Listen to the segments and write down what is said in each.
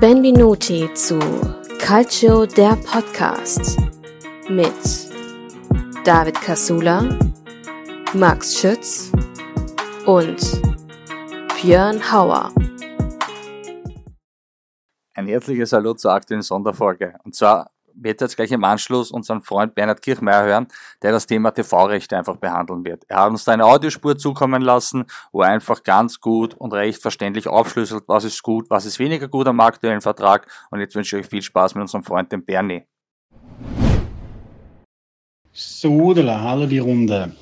Benvenuti zu Calcio der Podcast mit David Casula, Max Schütz und Björn Hauer. Ein herzliches Hallo zur aktuellen Sonderfolge. Und zwar wird jetzt gleich im Anschluss unseren Freund Bernhard Kirchmeier hören, der das Thema TV-Rechte einfach behandeln wird. Er hat uns da eine Audiospur zukommen lassen, wo er einfach ganz gut und recht verständlich aufschlüsselt, was ist gut, was ist weniger gut am aktuellen Vertrag. Und jetzt wünsche ich euch viel Spaß mit unserem Freund, dem Bernie. So, hallo die Runde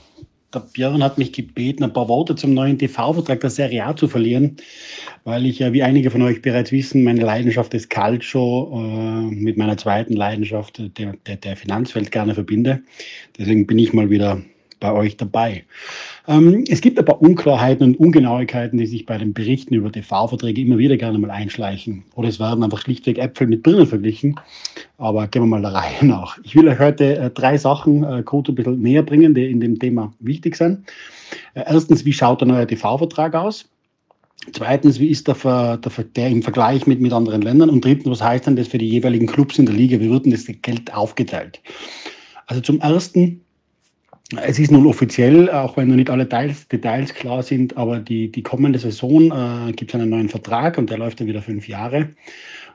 der Björn hat mich gebeten, ein paar Worte zum neuen TV-Vertrag der Serie A zu verlieren, weil ich ja, wie einige von euch bereits wissen, meine Leidenschaft des Calcio äh, mit meiner zweiten Leidenschaft der, der, der Finanzwelt gerne verbinde. Deswegen bin ich mal wieder bei euch dabei. Ähm, es gibt paar Unklarheiten und Ungenauigkeiten, die sich bei den Berichten über TV-Verträge immer wieder gerne mal einschleichen. Oder es werden einfach schlichtweg Äpfel mit Birnen verglichen. Aber gehen wir mal der Reihe nach. Ich will euch heute äh, drei Sachen äh, kurz ein bisschen näher bringen, die in dem Thema wichtig sind. Äh, erstens, wie schaut der neue TV-Vertrag aus? Zweitens, wie ist der, der, der, im Vergleich mit, mit anderen Ländern? Und drittens, was heißt denn das für die jeweiligen Clubs in der Liga? Wie wird denn das Geld aufgeteilt? Also zum Ersten, es ist nun offiziell, auch wenn noch nicht alle Details, Details klar sind, aber die, die kommende Saison äh, gibt es einen neuen Vertrag und der läuft dann wieder fünf Jahre.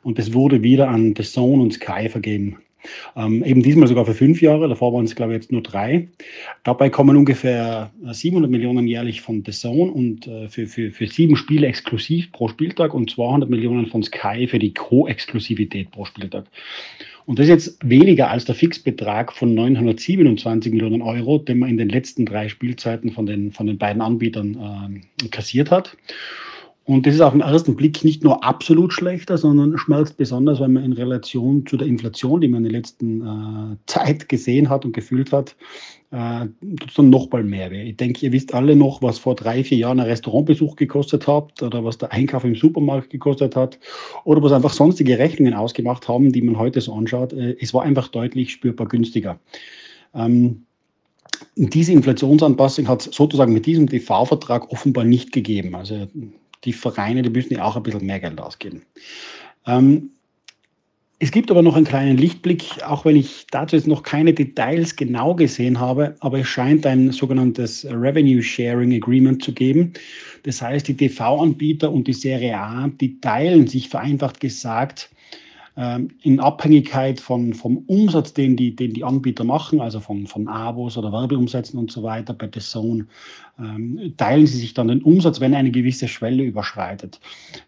Und das wurde wieder an The Zone und Sky vergeben. Ähm, eben diesmal sogar für fünf Jahre, davor waren es, glaube ich, jetzt nur drei. Dabei kommen ungefähr 700 Millionen jährlich von The Zone und äh, für, für, für sieben Spiele exklusiv pro Spieltag und 200 Millionen von Sky für die Co-Exklusivität pro Spieltag. Und das ist jetzt weniger als der Fixbetrag von 927 Millionen Euro, den man in den letzten drei Spielzeiten von den, von den beiden Anbietern äh, kassiert hat. Und das ist auf den ersten Blick nicht nur absolut schlechter, sondern schmerzt besonders, weil man in Relation zu der Inflation, die man in der letzten äh, Zeit gesehen hat und gefühlt hat, äh, dann noch mal mehr weh. Ich denke, ihr wisst alle noch, was vor drei, vier Jahren ein Restaurantbesuch gekostet hat oder was der Einkauf im Supermarkt gekostet hat oder was einfach sonstige Rechnungen ausgemacht haben, die man heute so anschaut. Äh, es war einfach deutlich spürbar günstiger. Ähm, diese Inflationsanpassung hat es sozusagen mit diesem TV-Vertrag offenbar nicht gegeben. Also die Vereine, die müssen ja auch ein bisschen mehr Geld ausgeben. Ähm, es gibt aber noch einen kleinen Lichtblick, auch wenn ich dazu jetzt noch keine Details genau gesehen habe, aber es scheint ein sogenanntes Revenue Sharing Agreement zu geben. Das heißt, die TV-Anbieter und die Serie A, die teilen sich vereinfacht gesagt in Abhängigkeit von, vom Umsatz, den die, den die Anbieter machen, also von, von Abos oder Werbeumsätzen und so weiter bei The Zone, ähm, teilen sie sich dann den Umsatz, wenn eine gewisse Schwelle überschreitet.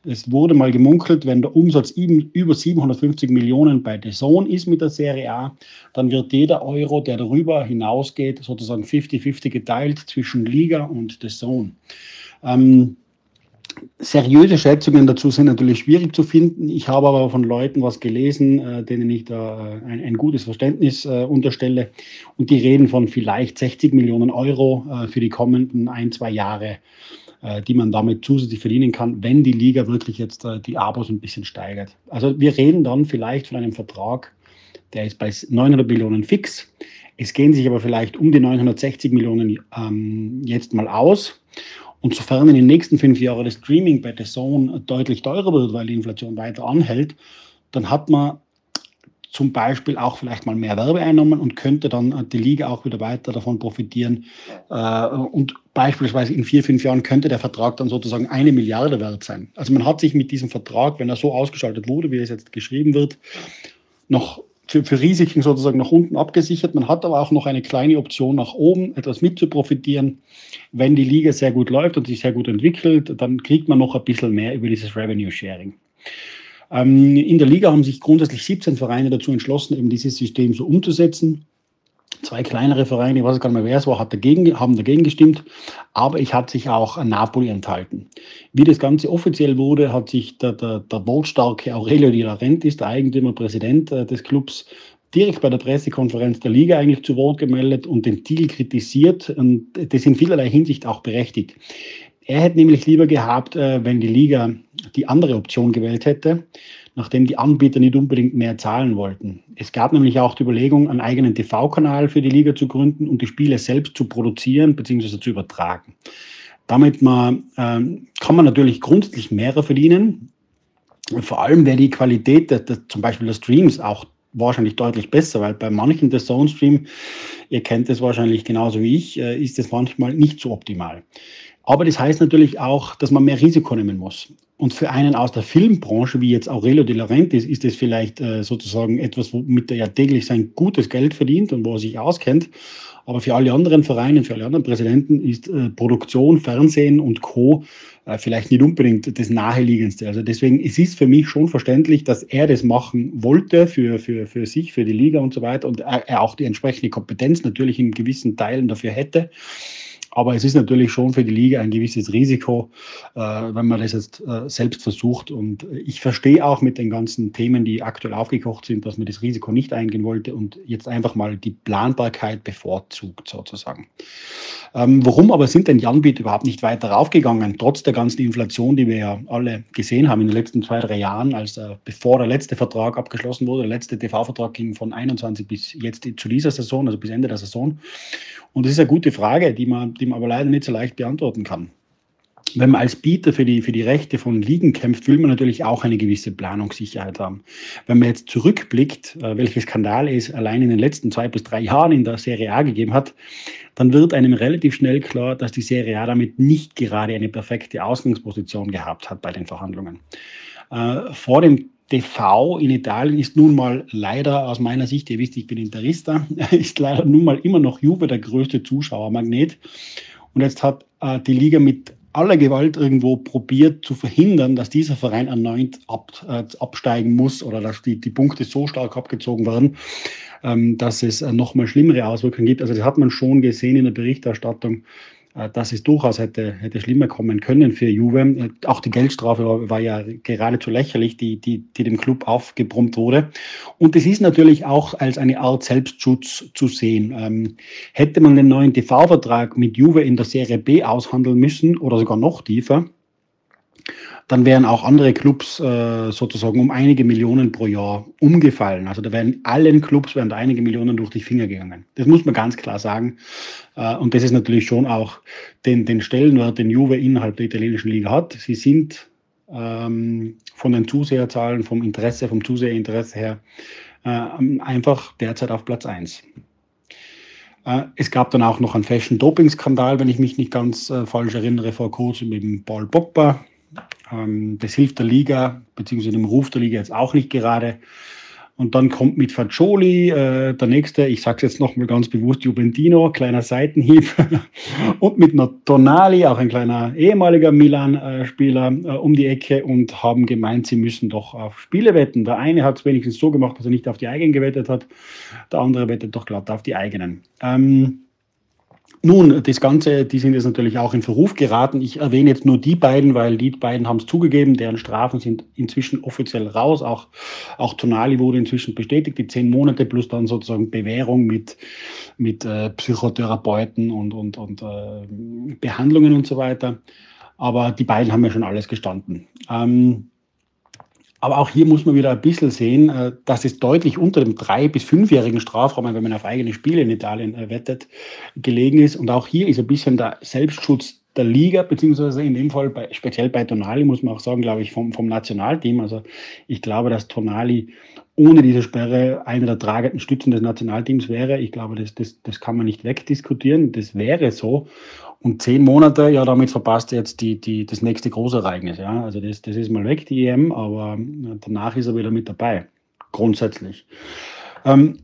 Es wurde mal gemunkelt, wenn der Umsatz über 750 Millionen bei The Zone ist mit der Serie A, dann wird jeder Euro, der darüber hinausgeht, sozusagen 50-50 geteilt zwischen Liga und The Zone. Ähm, Seriöse Schätzungen dazu sind natürlich schwierig zu finden. Ich habe aber von Leuten was gelesen, äh, denen ich da äh, ein, ein, gutes Verständnis äh, unterstelle. Und die reden von vielleicht 60 Millionen Euro für die kommenden ein, zwei Jahre, die man damit zusätzlich verdienen kann, wenn die Liga wirklich jetzt die Abos ein bisschen steigert. Also wir reden dann vielleicht von einem Vertrag, der ist bei 900 Millionen fix. Es gehen sich aber vielleicht um die 960 Millionen ähm, jetzt mal aus. Und sofern in den nächsten fünf Jahren das Streaming bei The Zone deutlich teurer wird, weil die Inflation weiter anhält, dann hat man zum Beispiel auch vielleicht mal mehr Werbeeinnahmen und könnte dann die Liga auch wieder weiter davon profitieren. Äh, und beispielsweise in vier, fünf Jahren könnte der Vertrag dann sozusagen eine Milliarde wert sein. Also man hat sich mit diesem Vertrag, wenn er so ausgestaltet wurde, wie es jetzt geschrieben wird, noch für, für Risiken sozusagen nach unten abgesichert. Man hat aber auch noch eine kleine Option nach oben, etwas mit zu profitieren. Wenn die Liga sehr gut läuft und sich sehr gut entwickelt, dann kriegt man noch ein bisschen mehr über dieses Revenue Sharing. Ähm, in der Liga haben sich grundsätzlich 17 Vereine dazu entschlossen, eben dieses System so umzusetzen. Zwei kleinere Vereine, ich weiß gar nicht mehr, wer es war, hat dagegen, haben dagegen gestimmt, aber ich hat sich auch Napoli enthalten. Wie das Ganze offiziell wurde, hat sich der, der, der wortstarke Aurelio Di Laurentiis, der Eigentümer, Präsident äh, des Clubs, direkt bei der Pressekonferenz der Liga eigentlich zu Wort gemeldet und den Deal kritisiert und das in vielerlei Hinsicht auch berechtigt. Er hätte nämlich lieber gehabt, äh, wenn die Liga die andere Option gewählt hätte, nachdem die Anbieter nicht unbedingt mehr zahlen wollten. Es gab nämlich auch die Überlegung, einen eigenen TV-Kanal für die Liga zu gründen und die Spiele selbst zu produzieren bzw. zu übertragen. Damit man, ähm, kann man natürlich grundsätzlich mehr verdienen. Vor allem wäre die Qualität der, der, zum Beispiel der Streams auch wahrscheinlich deutlich besser, weil bei manchen der Zone Stream, ihr kennt es wahrscheinlich genauso wie ich, äh, ist es manchmal nicht so optimal. Aber das heißt natürlich auch, dass man mehr Risiko nehmen muss. Und für einen aus der Filmbranche, wie jetzt Aurelio de Laurentiis, ist das vielleicht äh, sozusagen etwas, womit er ja täglich sein gutes Geld verdient und wo er sich auskennt. Aber für alle anderen Vereine, für alle anderen Präsidenten ist äh, Produktion, Fernsehen und Co. Äh, vielleicht nicht unbedingt das Naheliegendste. Also deswegen, es ist für mich schon verständlich, dass er das machen wollte für, für, für sich, für die Liga und so weiter und er, er auch die entsprechende Kompetenz natürlich in gewissen Teilen dafür hätte. Aber es ist natürlich schon für die Liga ein gewisses Risiko, äh, wenn man das jetzt äh, selbst versucht. Und ich verstehe auch mit den ganzen Themen, die aktuell aufgekocht sind, dass man das Risiko nicht eingehen wollte und jetzt einfach mal die Planbarkeit bevorzugt sozusagen. Ähm, warum aber sind denn die überhaupt nicht weiter raufgegangen, trotz der ganzen Inflation, die wir ja alle gesehen haben in den letzten zwei, drei Jahren, als äh, bevor der letzte Vertrag abgeschlossen wurde, der letzte TV-Vertrag ging von 21 bis jetzt zu dieser Saison, also bis Ende der Saison. Und das ist eine gute Frage, die man, die man aber leider nicht so leicht beantworten kann. Wenn man als Bieter für die, für die Rechte von Ligen kämpft, will man natürlich auch eine gewisse Planungssicherheit haben. Wenn man jetzt zurückblickt, äh, welche Skandale es allein in den letzten zwei bis drei Jahren in der Serie A gegeben hat, dann wird einem relativ schnell klar, dass die Serie A damit nicht gerade eine perfekte Ausgangsposition gehabt hat bei den Verhandlungen. Äh, vor dem TV in Italien ist nun mal leider aus meiner Sicht, ihr wisst, ich bin Interista, ist leider nun mal immer noch Juve der größte Zuschauermagnet. Und jetzt hat äh, die Liga mit aller Gewalt irgendwo probiert zu verhindern, dass dieser Verein erneut ab, äh, absteigen muss oder dass die, die Punkte so stark abgezogen werden, ähm, dass es äh, nochmal schlimmere Auswirkungen gibt. Also das hat man schon gesehen in der Berichterstattung dass es durchaus hätte, hätte schlimmer kommen können für Juve. Äh, auch die Geldstrafe war, war ja geradezu lächerlich, die, die, die dem Club aufgebrummt wurde. Und es ist natürlich auch als eine Art Selbstschutz zu sehen. Ähm, hätte man den neuen TV-Vertrag mit Juve in der Serie B aushandeln müssen oder sogar noch tiefer, dann wären auch andere Clubs äh, sozusagen um einige Millionen pro Jahr umgefallen. Also da wären allen Clubs wären einige Millionen durch die Finger gegangen. Das muss man ganz klar sagen. Äh, und das ist natürlich schon auch den, den Stellenwert, den Juve innerhalb der italienischen Liga hat. Sie sind ähm, von den Zuseherzahlen, vom Interesse, vom Zuseherinteresse her äh, einfach derzeit auf Platz 1. Äh, es gab dann auch noch einen Fashion-Doping-Skandal, wenn ich mich nicht ganz äh, falsch erinnere, vor kurzem mit Paul Pogba, das hilft der Liga, beziehungsweise dem Ruf der Liga jetzt auch nicht gerade. Und dann kommt mit Faccioli äh, der nächste, ich sage es jetzt nochmal ganz bewusst, Juventino, kleiner Seitenhieb. und mit Tonali, auch ein kleiner ehemaliger Milan-Spieler, äh, um die Ecke und haben gemeint, sie müssen doch auf Spiele wetten. Der eine hat es wenigstens so gemacht, dass er nicht auf die eigenen gewettet hat. Der andere wettet doch glatt auf die eigenen. Ähm, nun, das Ganze, die sind jetzt natürlich auch in Verruf geraten. Ich erwähne jetzt nur die beiden, weil die beiden haben es zugegeben, deren Strafen sind inzwischen offiziell raus. Auch, auch Tonali wurde inzwischen bestätigt, die zehn Monate plus dann sozusagen Bewährung mit, mit äh, Psychotherapeuten und, und, und äh, Behandlungen und so weiter. Aber die beiden haben ja schon alles gestanden. Ähm, aber auch hier muss man wieder ein bisschen sehen, äh, dass es deutlich unter dem drei- bis fünfjährigen Strafraum, wenn man auf eigene Spiele in Italien äh, wettet, gelegen ist. Und auch hier ist ein bisschen der Selbstschutz der Liga, beziehungsweise in dem Fall bei, speziell bei Tonali, muss man auch sagen, glaube ich, vom, vom Nationalteam. Also ich glaube, dass Tonali ohne diese Sperre einer der tragenden Stützen des Nationalteams wäre. Ich glaube, das, das, das kann man nicht wegdiskutieren. Das wäre so. Und zehn Monate, ja, damit verpasst er jetzt die, die, das nächste Großereignis. Ja. Also das, das ist mal weg, die EM, aber danach ist er wieder mit dabei, grundsätzlich. Ähm,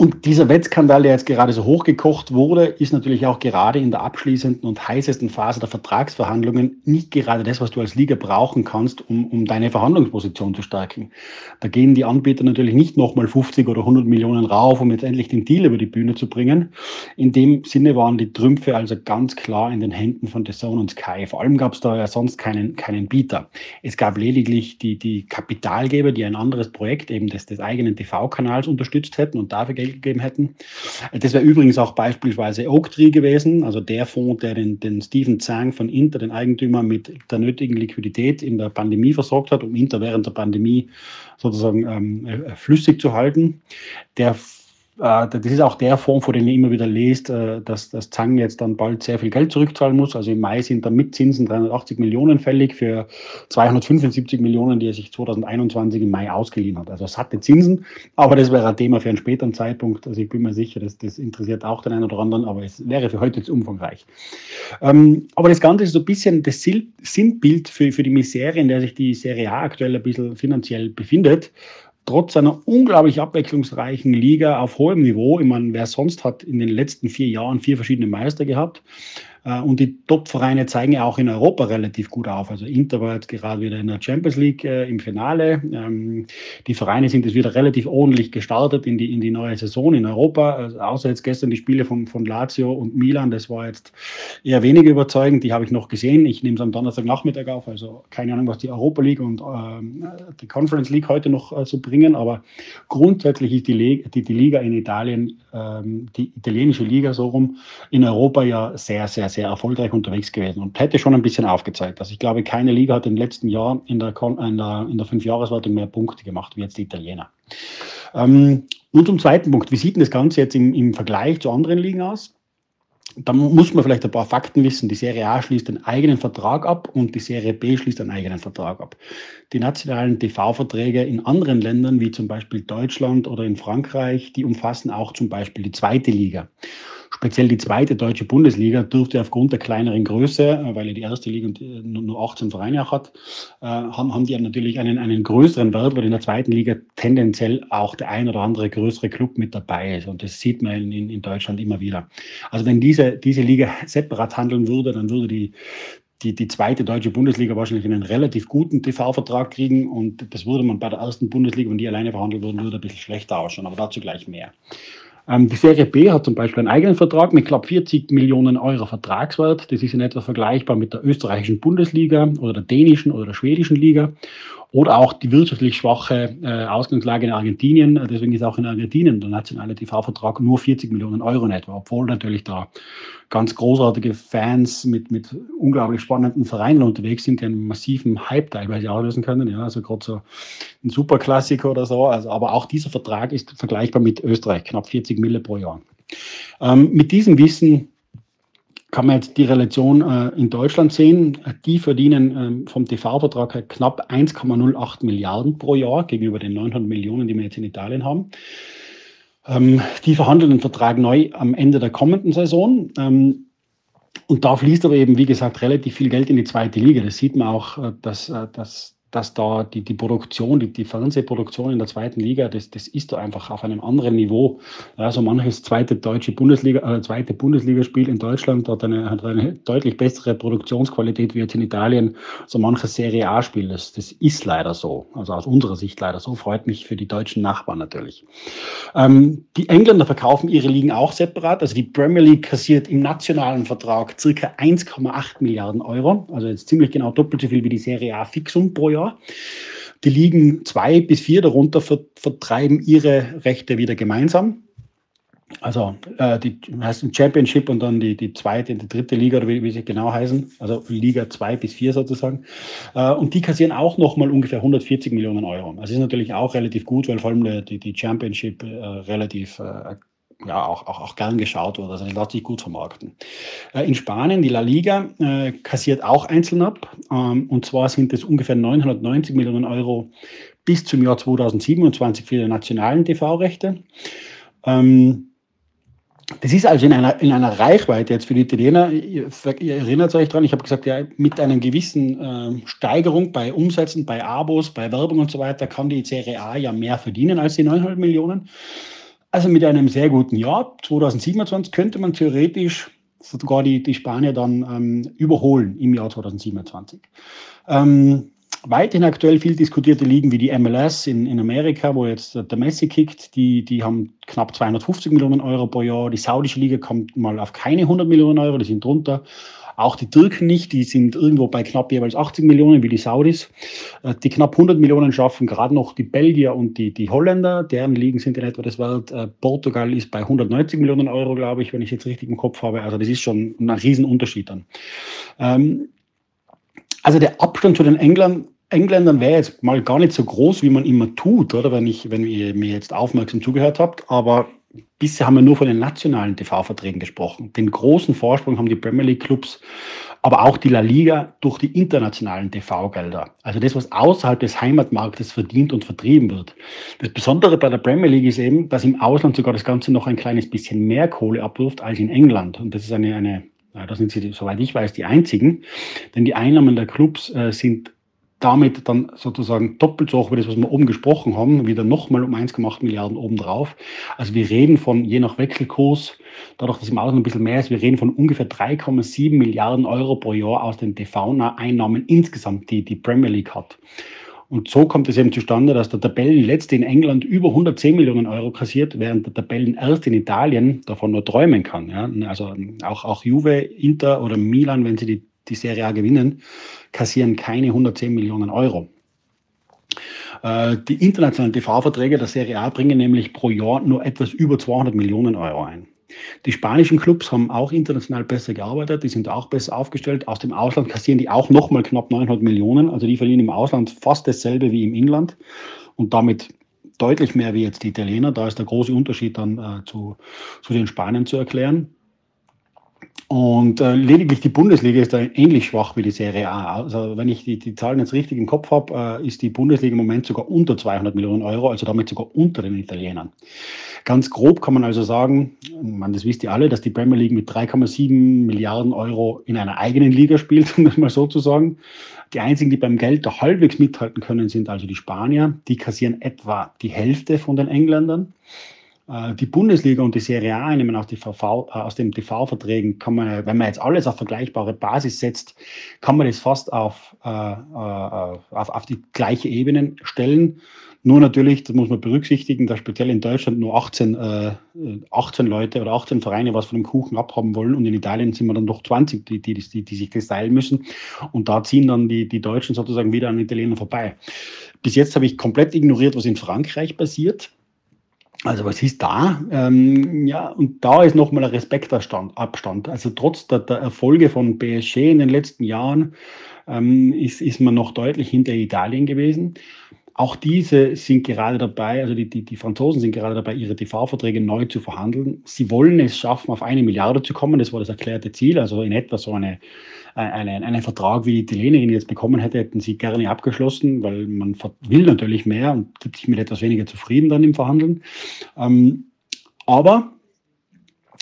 und dieser Wettskandal, der jetzt gerade so hochgekocht wurde, ist natürlich auch gerade in der abschließenden und heißesten Phase der Vertragsverhandlungen nicht gerade das, was du als Liga brauchen kannst, um, um deine Verhandlungsposition zu stärken. Da gehen die Anbieter natürlich nicht nochmal 50 oder 100 Millionen rauf, um jetzt endlich den Deal über die Bühne zu bringen. In dem Sinne waren die Trümpfe also ganz klar in den Händen von Zone und Sky. Vor allem gab es da ja sonst keinen, keinen Bieter. Es gab lediglich die, die Kapitalgeber, die ein anderes Projekt eben des, des eigenen TV-Kanals unterstützt hätten und dafür Geld gegeben hätten. Das wäre übrigens auch beispielsweise Oaktree gewesen, also der Fonds, der den, den Stephen Zhang von Inter, den Eigentümer, mit der nötigen Liquidität in der Pandemie versorgt hat, um Inter während der Pandemie sozusagen ähm, äh, flüssig zu halten. Der das ist auch der Fonds, von dem ihr immer wieder lest, äh, dass das Zang jetzt dann bald sehr viel Geld zurückzahlen muss. Also im Mai sind da mit Zinsen 380 Millionen fällig für 275 Millionen, die er sich 2021 im Mai ausgeliehen hat. Also satte Zinsen, aber das wäre ein Thema für einen späteren Zeitpunkt. Also ich bin mir sicher, dass das interessiert auch den einen oder anderen, aber es wäre für heute jetzt umfangreich. Ähm, aber das Ganze ist so ein bisschen das Sinnbild für, für die Misere, in der sich die Serie A aktuell ein bisschen finanziell befindet trotz einer unglaublich abwechslungsreichen Liga auf hohem Niveau. Ich meine, wer sonst hat in den letzten vier Jahren vier verschiedene Meister gehabt. Äh, und die Top-Vereine zeigen ja auch in Europa relativ gut auf. Also Inter war jetzt gerade wieder in der Champions League äh, im Finale. Ähm, die Vereine sind jetzt wieder relativ ordentlich gestartet in die, in die neue Saison in Europa. Also außer jetzt gestern die Spiele von, von Lazio und Milan, das war jetzt eher weniger überzeugend. Die habe ich noch gesehen. Ich nehme es am Donnerstagnachmittag auf. Also keine Ahnung, was die Europa League und äh, die Conference League heute noch äh, so bringen. Aber grundsätzlich ist die, Liga, die, die Liga in Italien, ähm, die italienische Liga so rum, in Europa ja sehr, sehr, sehr erfolgreich unterwegs gewesen und hätte schon ein bisschen aufgezeigt. Also ich glaube, keine Liga hat im letzten Jahr in der, in der, in der Fünfjahreswertung mehr Punkte gemacht wie jetzt die Italiener. Ähm, nun zum zweiten Punkt. Wie sieht denn das Ganze jetzt im, im Vergleich zu anderen Ligen aus? Da muss man vielleicht ein paar Fakten wissen. Die Serie A schließt einen eigenen Vertrag ab und die Serie B schließt einen eigenen Vertrag ab. Die nationalen TV-Verträge in anderen Ländern, wie zum Beispiel Deutschland oder in Frankreich, die umfassen auch zum Beispiel die zweite Liga. Speziell die zweite deutsche Bundesliga dürfte aufgrund der kleineren Größe, äh, weil ja die erste Liga nur 18 Vereine auch hat, äh, haben, haben die natürlich einen, einen größeren Wert, weil in der zweiten Liga tendenziell auch der ein oder andere größere Club mit dabei ist. Und das sieht man in, in Deutschland immer wieder. Also wenn diese, diese Liga separat handeln würde, dann würde die, die, die zweite deutsche Bundesliga wahrscheinlich einen relativ guten TV-Vertrag kriegen und das würde man bei der ersten Bundesliga, wenn die alleine verhandeln würden, würde ein bisschen schlechter ausschauen, aber dazu gleich mehr. Ähm, die Serie B hat zum Beispiel einen eigenen Vertrag mit knapp 40 Millionen Euro Vertragswert. Das ist in etwa vergleichbar mit der österreichischen Bundesliga oder der dänischen oder der schwedischen Liga oder auch die wirtschaftlich schwache äh, Ausgangslage in Argentinien. Deswegen ist auch in Argentinien der nationale TV-Vertrag nur 40 Millionen Euro in etwa, obwohl natürlich da ganz großartige Fans mit, mit unglaublich spannenden Vereinen unterwegs sind, die einen massiven Hype teilweise auslösen können. Ja, also gerade so ein Superklassiker oder so. Also, aber auch dieser Vertrag ist vergleichbar mit Österreich, knapp 40 Mille pro Jahr. Ähm, mit diesem Wissen kann man jetzt die Relation äh, in Deutschland sehen. Die verdienen äh, vom TV-Vertrag her knapp 1,08 Milliarden pro Jahr gegenüber den 900 Millionen, die wir jetzt in Italien haben. Ähm, die verhandeln den Vertrag neu am Ende der kommenden Saison. Ähm, und da fließt aber eben, wie gesagt, relativ viel Geld in die zweite Liga. Das sieht man auch, äh, dass, äh, dass dass da die, die Produktion, die, die Fernsehproduktion in der zweiten Liga, das, das ist da einfach auf einem anderen Niveau. Also manches zweite deutsche Bundesliga, äh, zweite Bundesligaspiel in Deutschland hat eine, hat eine deutlich bessere Produktionsqualität wie jetzt in Italien, so manches Serie A-Spiel. Das, das ist leider so. Also aus unserer Sicht leider so. Freut mich für die deutschen Nachbarn natürlich. Ähm, die Engländer verkaufen ihre Ligen auch separat. Also die Premier League kassiert im nationalen Vertrag circa 1,8 Milliarden Euro. Also jetzt ziemlich genau doppelt so viel wie die Serie A Fixum pro Jahr. Jahr. Die Ligen zwei bis vier darunter vertreiben ihre Rechte wieder gemeinsam. Also äh, die heißt Championship und dann die, die zweite, die dritte Liga oder wie, wie sie genau heißen, also Liga zwei bis vier sozusagen. Äh, und die kassieren auch nochmal ungefähr 140 Millionen Euro. Also ist natürlich auch relativ gut, weil vor allem die, die Championship äh, relativ äh, ja, auch, auch, auch gern geschaut wurde. Also sich gut vermarkten. Äh, in Spanien, die La Liga, äh, kassiert auch einzeln ab. Ähm, und zwar sind es ungefähr 990 Millionen Euro bis zum Jahr 2027 für die nationalen TV-Rechte. Ähm, das ist also in einer, in einer Reichweite jetzt für die Italiener, ihr, ihr erinnert euch dran, ich habe gesagt, ja, mit einer gewissen äh, Steigerung bei Umsätzen, bei Abos, bei Werbung und so weiter, kann die Serie A ja mehr verdienen als die 900 Millionen. Also mit einem sehr guten Jahr, 2027, könnte man theoretisch sogar die, die Spanier dann ähm, überholen im Jahr 2027. Ähm, weiterhin aktuell viel diskutierte Ligen wie die MLS in, in Amerika, wo jetzt der Messi kickt, die, die haben knapp 250 Millionen Euro pro Jahr. Die saudische Liga kommt mal auf keine 100 Millionen Euro, die sind drunter. Auch die Türken nicht, die sind irgendwo bei knapp jeweils 80 Millionen wie die Saudis. Äh, die knapp 100 Millionen schaffen gerade noch die Belgier und die, die Holländer, deren Ligen sind in etwa das Welt. Äh, Portugal ist bei 190 Millionen Euro, glaube ich, wenn ich jetzt richtig im Kopf habe. Also das ist schon ein Riesenunterschied dann. Ähm, also der Abstand zu den Engländern Engländern wäre jetzt mal gar nicht so groß, wie man immer tut, oder wenn ich, wenn ihr mir jetzt aufmerksam zugehört habt. Aber bisher haben wir nur von den nationalen TV-Verträgen gesprochen. Den großen Vorsprung haben die Premier League-Clubs, aber auch die La Liga durch die internationalen TV-Gelder. Also das, was außerhalb des Heimatmarktes verdient und vertrieben wird. Das Besondere bei der Premier League ist eben, dass im Ausland sogar das Ganze noch ein kleines bisschen mehr Kohle abwirft als in England. Und das ist eine, eine da sind sie, soweit ich weiß, die einzigen. Denn die Einnahmen der Clubs äh, sind damit dann sozusagen doppelt so hoch wie das, was wir oben gesprochen haben, wieder nochmal um 1,8 Milliarden obendrauf. Also wir reden von, je nach Wechselkurs, dadurch, dass im Ausland ein bisschen mehr ist, wir reden von ungefähr 3,7 Milliarden Euro pro Jahr aus den TV-Einnahmen insgesamt, die die Premier League hat. Und so kommt es eben zustande, dass der Tabellenletzte in England über 110 Millionen Euro kassiert, während der Tabellenerste in Italien davon nur träumen kann. Ja? Also auch, auch Juve, Inter oder Milan, wenn sie die, die Serie A gewinnen, kassieren keine 110 Millionen Euro. Äh, die internationalen TV-Verträge der Serie A bringen nämlich pro Jahr nur etwas über 200 Millionen Euro ein. Die spanischen Clubs haben auch international besser gearbeitet, die sind auch besser aufgestellt. Aus dem Ausland kassieren die auch nochmal knapp 900 Millionen. Also die verdienen im Ausland fast dasselbe wie im Inland und damit deutlich mehr wie jetzt die Italiener. Da ist der große Unterschied dann äh, zu, zu den Spaniern zu erklären. Und äh, lediglich die Bundesliga ist da ähnlich schwach wie die Serie A. Also wenn ich die, die Zahlen jetzt richtig im Kopf habe, äh, ist die Bundesliga im Moment sogar unter 200 Millionen Euro, also damit sogar unter den Italienern. Ganz grob kann man also sagen, man, das wisst ihr alle, dass die Premier League mit 3,7 Milliarden Euro in einer eigenen Liga spielt, um das mal so zu sagen. Die einzigen, die beim Geld da halbwegs mithalten können, sind also die Spanier. Die kassieren etwa die Hälfte von den Engländern. Äh, die Bundesliga und die Serie A nehmen aus, VV, äh, aus den TV-Verträgen, kann man, wenn man jetzt alles auf vergleichbare Basis setzt, kann man das fast auf, äh, äh auf, auf die gleiche Ebene stellen. Nur natürlich, das muss man berücksichtigen, dass speziell in Deutschland nur 18, äh, 18 Leute oder 18 Vereine was von dem Kuchen abhaben wollen und in Italien sind wir dann doch 20, die, die, die, die sich das teilen müssen. Und da ziehen dann die, die Deutschen sozusagen wieder an Italienern vorbei. Bis jetzt habe ich komplett ignoriert, was in Frankreich passiert. Also was ist da? Ähm, ja, und da ist nochmal ein Respektabstand. Also trotz der, der, Erfolge von PSG in den letzten Jahren ähm, ist, ist man noch deutlich hinter Italien gewesen. Auch diese sind gerade dabei, also die, die, die Franzosen sind gerade dabei, ihre TV-Verträge neu zu verhandeln. Sie wollen es schaffen, auf eine Milliarde zu kommen. Das war das erklärte Ziel. Also in etwa so eine, eine, einen Vertrag, wie die Italiener ihn jetzt bekommen hätte, hätten sie gerne abgeschlossen, weil man will natürlich mehr und gibt sich mit etwas weniger zufrieden dann im Verhandeln. Ähm, aber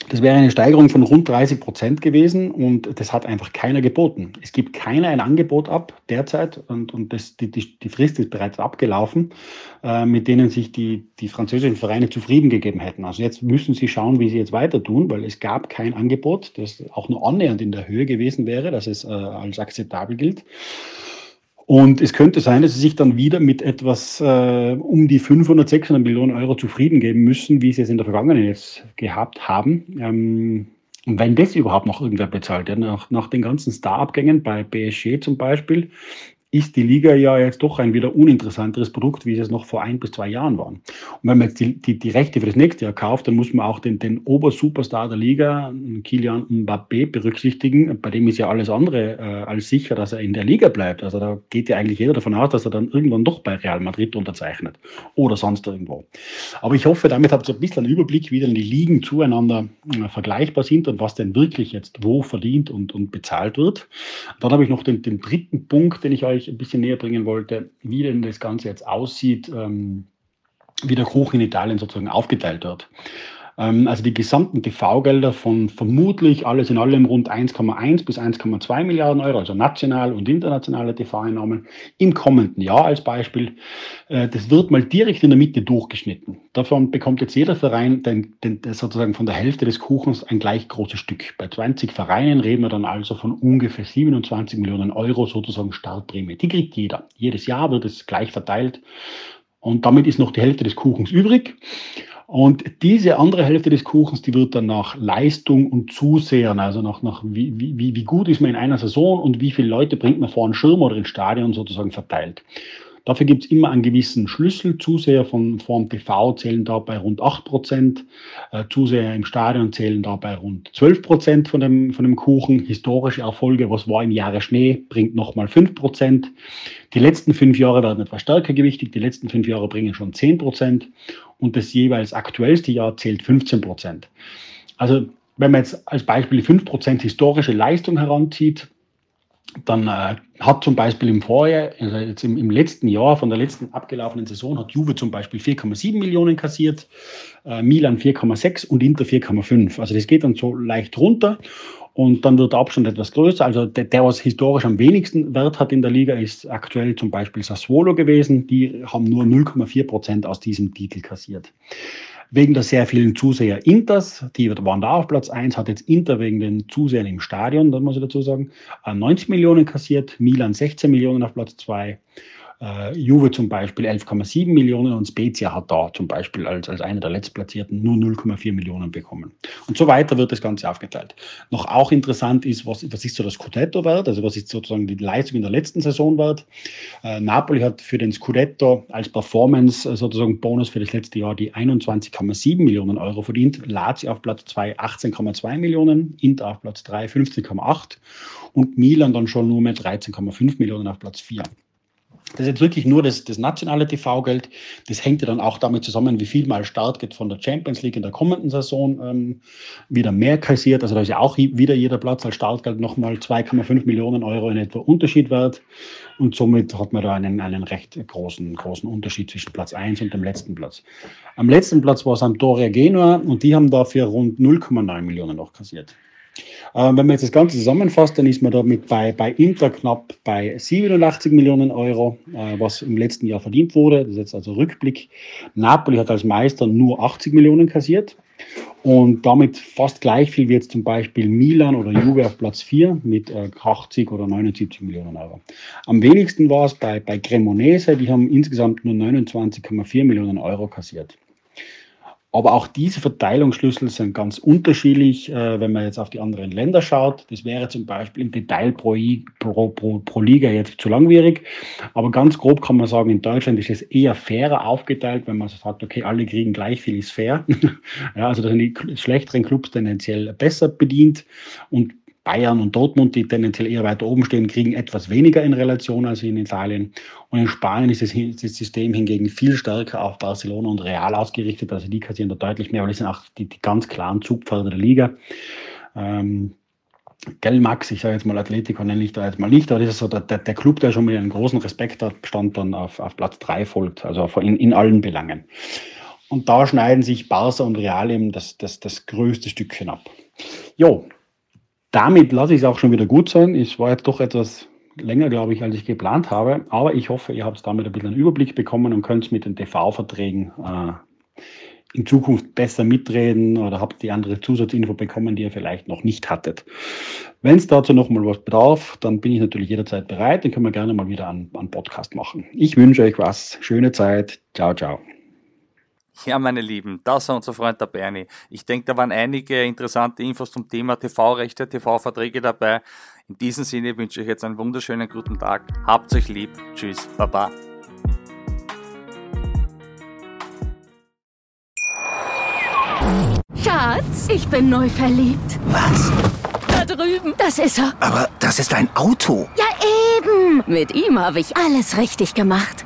das wäre eine Steigerung von rund 30 Prozent gewesen und das hat einfach keiner geboten. Es gibt keiner ein Angebot ab derzeit und, und das, die, die, die Frist ist bereits abgelaufen, äh, mit denen sich die, die französischen Vereine zufrieden gegeben hätten. Also jetzt müssen sie schauen, wie sie jetzt weiter tun, weil es gab kein Angebot, das auch nur annähernd in der Höhe gewesen wäre, dass es äh, als akzeptabel gilt. Und es könnte sein, dass sie sich dann wieder mit etwas äh, um die 500, 600 Millionen Euro zufrieden geben müssen, wie sie es in der Vergangenheit gehabt haben. Ähm, und wenn das überhaupt noch irgendwer bezahlt, ja, nach, nach den ganzen Star-Abgängen bei PSG zum Beispiel, ist die Liga ja jetzt doch ein wieder uninteressanteres Produkt, wie es noch vor ein bis zwei Jahren waren. Und wenn man jetzt die, die, die Rechte für das nächste Jahr kauft, dann muss man auch den, den Obersuperstar der Liga, Kilian Mbappé, berücksichtigen. Bei dem ist ja alles andere äh, als sicher, dass er in der Liga bleibt. Also da geht ja eigentlich jeder davon aus, dass er dann irgendwann doch bei Real Madrid unterzeichnet oder sonst irgendwo. Aber ich hoffe, damit habt ihr ein bisschen einen Überblick, wie denn die Ligen zueinander äh, vergleichbar sind und was denn wirklich jetzt wo verdient und, und bezahlt wird. Dann habe ich noch den, den dritten Punkt, den ich euch euch ein bisschen näher bringen wollte, wie denn das Ganze jetzt aussieht, ähm, wie der Kuchen in Italien sozusagen aufgeteilt wird. Ähm, also die gesamten TV-Gelder von vermutlich alles in allem rund 1,1 bis 1,2 Milliarden Euro, also national und internationale TV-Einnahmen im kommenden Jahr als Beispiel. Äh, das wird mal direkt in der Mitte durchgeschnitten. Davon bekommt jetzt jeder Verein den, den, sozusagen von der Hälfte des Kuchens ein gleich großes Stück. Bei 20 Vereinen reden wir dann also von ungefähr 27 Millionen Euro sozusagen Startprämie. Die kriegt jeder. Jedes Jahr wird es gleich verteilt. Und damit ist noch die Hälfte des Kuchens übrig. Und diese andere Hälfte des Kuchens, die wird dann nach Leistung und Zusehern, also nach, nach wie, wie, wie gut ist man in einer Saison und wie viele Leute bringt man vor einen Schirm oder ins Stadion sozusagen verteilt. Dafür gibt es immer einen gewissen Schlüssel. Zuseher von Form TV zählen dabei rund 8%, äh, Zuseher im Stadion zählen dabei rund 12% von dem, von dem Kuchen. Historische Erfolge, was war im Jahre Schnee, bringt nochmal 5%. Die letzten fünf Jahre werden etwas stärker gewichtig, die letzten fünf Jahre bringen schon 10% und das jeweils aktuellste Jahr zählt 15%. Also wenn man jetzt als Beispiel 5% historische Leistung heranzieht, dann äh, hat zum Beispiel im Vorjahr, also jetzt im, im, letzten Jahr, von der letzten abgelaufenen Saison, hat Juve zum Beispiel 4,7 Millionen kassiert, äh, Milan 4,6 und Inter 4,5. Also das geht dann so leicht runter und dann wird der Abstand etwas größer. Also der, der, was historisch am wenigsten Wert hat in der Liga, ist aktuell zum Beispiel Sassuolo gewesen. Die haben nur 0,4 Prozent aus diesem Titel kassiert wegen der sehr vielen Zuseher Inters, die waren da auf Platz 1, hat jetzt Inter wegen den Zusehern im Stadion, das muss ich dazu sagen, 90 Millionen kassiert, Milan 16 Millionen auf Platz 2 äh, Juve zum Beispiel 11,7 Millionen und Spezia hat da zum Beispiel als, als einer der Letztplatzierten nur 0,4 Millionen bekommen. Und so weiter wird das Ganze aufgeteilt. Noch auch interessant ist, was, was ist so das Scudetto-Wert, also was ist sozusagen die Leistung in der letzten Saison wert. Äh, Napoli hat für den Scudetto als Performance äh, sozusagen Bonus für das letzte Jahr die 21,7 Millionen Euro verdient. Lazio auf Platz 2 18,2 Millionen, Inter auf Platz 3 15,8 und Milan dann schon nur mit 13,5 Millionen auf Platz 4. Das ist jetzt wirklich nur das, das nationale TV-Geld. Das hängt ja dann auch damit zusammen, wie viel mal Start geht von der Champions League in der kommenden Saison ähm, wieder mehr kassiert. Also da ist ja auch wieder jeder Platz als Startgeld nochmal 2,5 Millionen Euro in etwa Unterschied wert. Und somit hat man da einen, einen recht großen, großen Unterschied zwischen Platz 1 und dem letzten Platz. Am letzten Platz war Sampdoria Genua und die haben dafür rund 0,9 Millionen noch kassiert. Ähm, wenn man jetzt das Ganze zusammenfasst, dann ist man damit bei, bei Inter knapp bei 87 Millionen Euro, äh, was im letzten Jahr verdient wurde. Das ist jetzt also Rückblick. Napoli hat als Meister nur 80 Millionen kassiert und damit fast gleich viel wie jetzt zum Beispiel Milan oder Juve auf Platz 4 mit äh, 80 oder 79 Millionen Euro. Am wenigsten war es bei, bei Cremonese, die haben insgesamt nur 29,4 Millionen Euro kassiert. Aber auch diese Verteilungsschlüssel sind ganz unterschiedlich, äh, wenn man jetzt auf die anderen Länder schaut. Das wäre zum Beispiel im Detail pro, pro, pro, pro, Liga jetzt zu langwierig. Aber ganz grob kann man sagen, in Deutschland ist es eher fairer aufgeteilt, wenn man sagt, okay, alle kriegen gleich viel, ist fair. ja, also da sind die schlechteren Clubs tendenziell besser bedient und Bayern und Dortmund, die tendenziell eher weiter oben stehen, kriegen etwas weniger in Relation als in Italien. Und in Spanien ist das, System hingegen viel stärker auf Barcelona und Real ausgerichtet. Also die kassieren da deutlich mehr, weil das sind auch die, die ganz klaren Zugpferde der Liga. Ähm, Gell, Max, ich sage jetzt mal Atletico, nenne ich da jetzt mal nicht, aber das ist so der, der, der Club, der schon mit einem großen Respekt hat, stand dann auf, auf Platz 3 folgt, also in, in allen Belangen. Und da schneiden sich Barca und Real eben das, das, das größte Stückchen ab. Jo, damit lasse ich es auch schon wieder gut sein. Es war jetzt doch etwas länger, glaube ich, als ich geplant habe. Aber ich hoffe, ihr habt damit ein bisschen einen Überblick bekommen und könnt mit den TV-Verträgen äh, in Zukunft besser mitreden oder habt die andere Zusatzinfo bekommen, die ihr vielleicht noch nicht hattet. Wenn es dazu noch mal was bedarf, dann bin ich natürlich jederzeit bereit. Dann können wir gerne mal wieder einen, einen Podcast machen. Ich wünsche euch was. Schöne Zeit. Ciao, ciao. Ja, meine Lieben, das war unser Freund der Bernie. Ich denke, da waren einige interessante Infos zum Thema TV-Rechte, TV-Verträge dabei. In diesem Sinne wünsche ich jetzt einen wunderschönen guten Tag. Habt euch lieb. Tschüss. Baba. Schatz, ich bin neu verliebt. Was? Da drüben. Das ist er. Aber das ist ein Auto. Ja, eben. Mit ihm habe ich alles richtig gemacht.